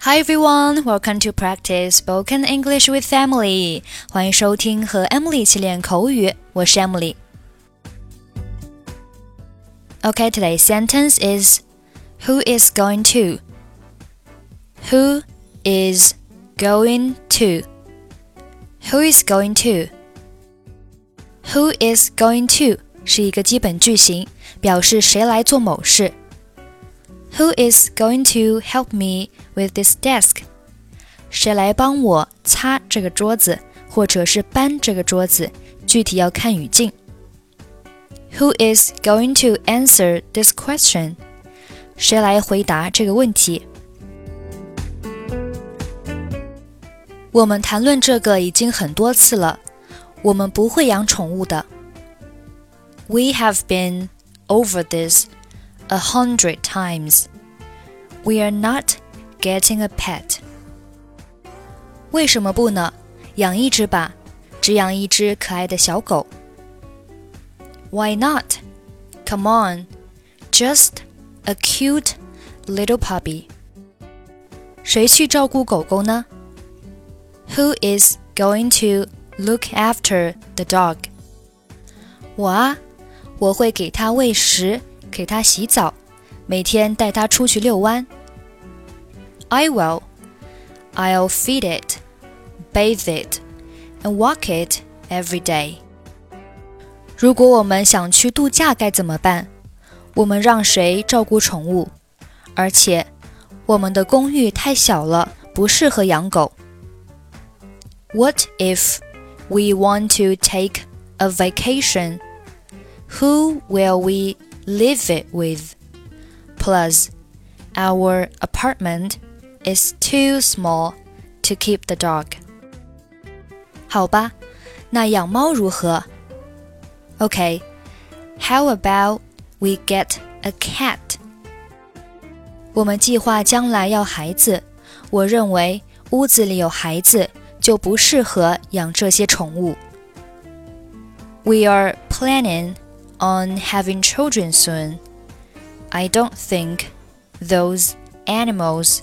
Hi everyone, welcome to practice spoken English with Emily. 欢迎收听和 Emily 一起练口语，我是 Emily。Okay, today's sentence is Who is going to? Who is going to? Who is going to? Who is going to 是一个基本句型，表示谁来做某事。 Who is going to help me with this desk？谁来帮我擦这个桌子，或者是搬这个桌子？具体要看语境。Who is going to answer this question？谁来回答这个问题？我们谈论这个已经很多次了。我们不会养宠物的。We have been over this a hundred times. We are not getting a pet. 为什么不呢？养一只吧，只养一只可爱的小狗。Why not? Come on, just a cute little puppy. 谁去照顾狗狗呢？Who is going to look after the dog? 我啊，我会给它喂食， 给它洗澡，每天带它出去遛弯。I will. I'll feed it, bathe it, and walk it every day. 如果我们想去度假该怎么办？我们让谁照顾宠物？而且，我们的公寓太小了，不适合养狗。What if we want to take a vacation? Who will we live it with? Plus, our apartment is too small to keep the dog. 好吧，那养猫如何？Okay, how about we get a cat? 我们计划将来要孩子，我认为屋子里有孩子就不适合养这些宠物。We are planning on having children soon. I don't think those animals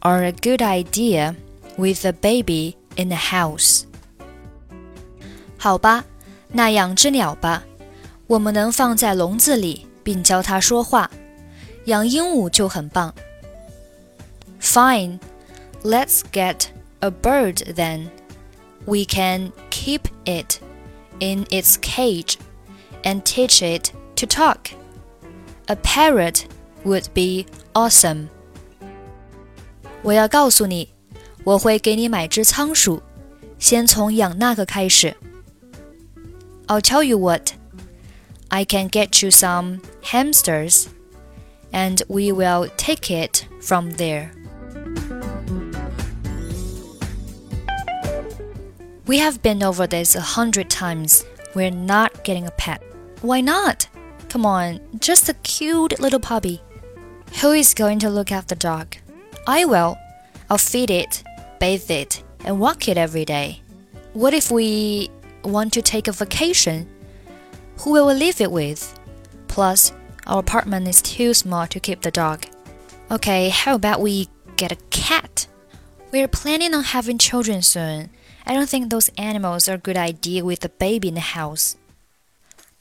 are a good idea with a baby in the house. 好吧，那养只鸟吧，我们能放在笼子里，并教它说话。养鹦鹉就很棒。Fine, let's get a bird then. We can keep it in its cage and teach it to talk. A parrot would be awesome. 我要告诉你，我会给你买只仓鼠，先从养那个开始。I'll tell you what. I can get you some hamsters, and we will take it from there. We have been over this a hundred times. We're not getting a pet. Why not? Come on, just a cute little puppy. Who is going to look after the dog? I will. I'll feed it, bathe it, and walk it every day. What if we want to take a vacation? Who will we leave it with? Plus, our apartment is too small to keep the dog. Okay, how about we get a cat? We're planning on having children soon. I don't think those animals are a good idea with a baby in the house.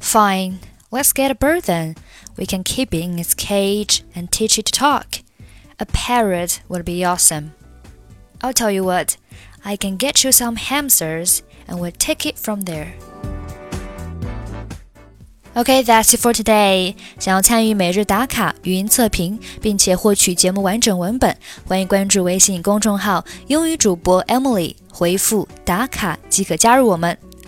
Fine, let's get a bird then. We can keep it in its cage and teach it to talk. A parrot would be awesome. I'll tell you what, I can get you some hamsters and we'll take it from there. Okay, that's it for today. 想要参与每日打卡、语音测评，并且获取节目完整文本，欢迎关注微信公众号“英语主播 Emily”，回复“打卡”即可加入我们。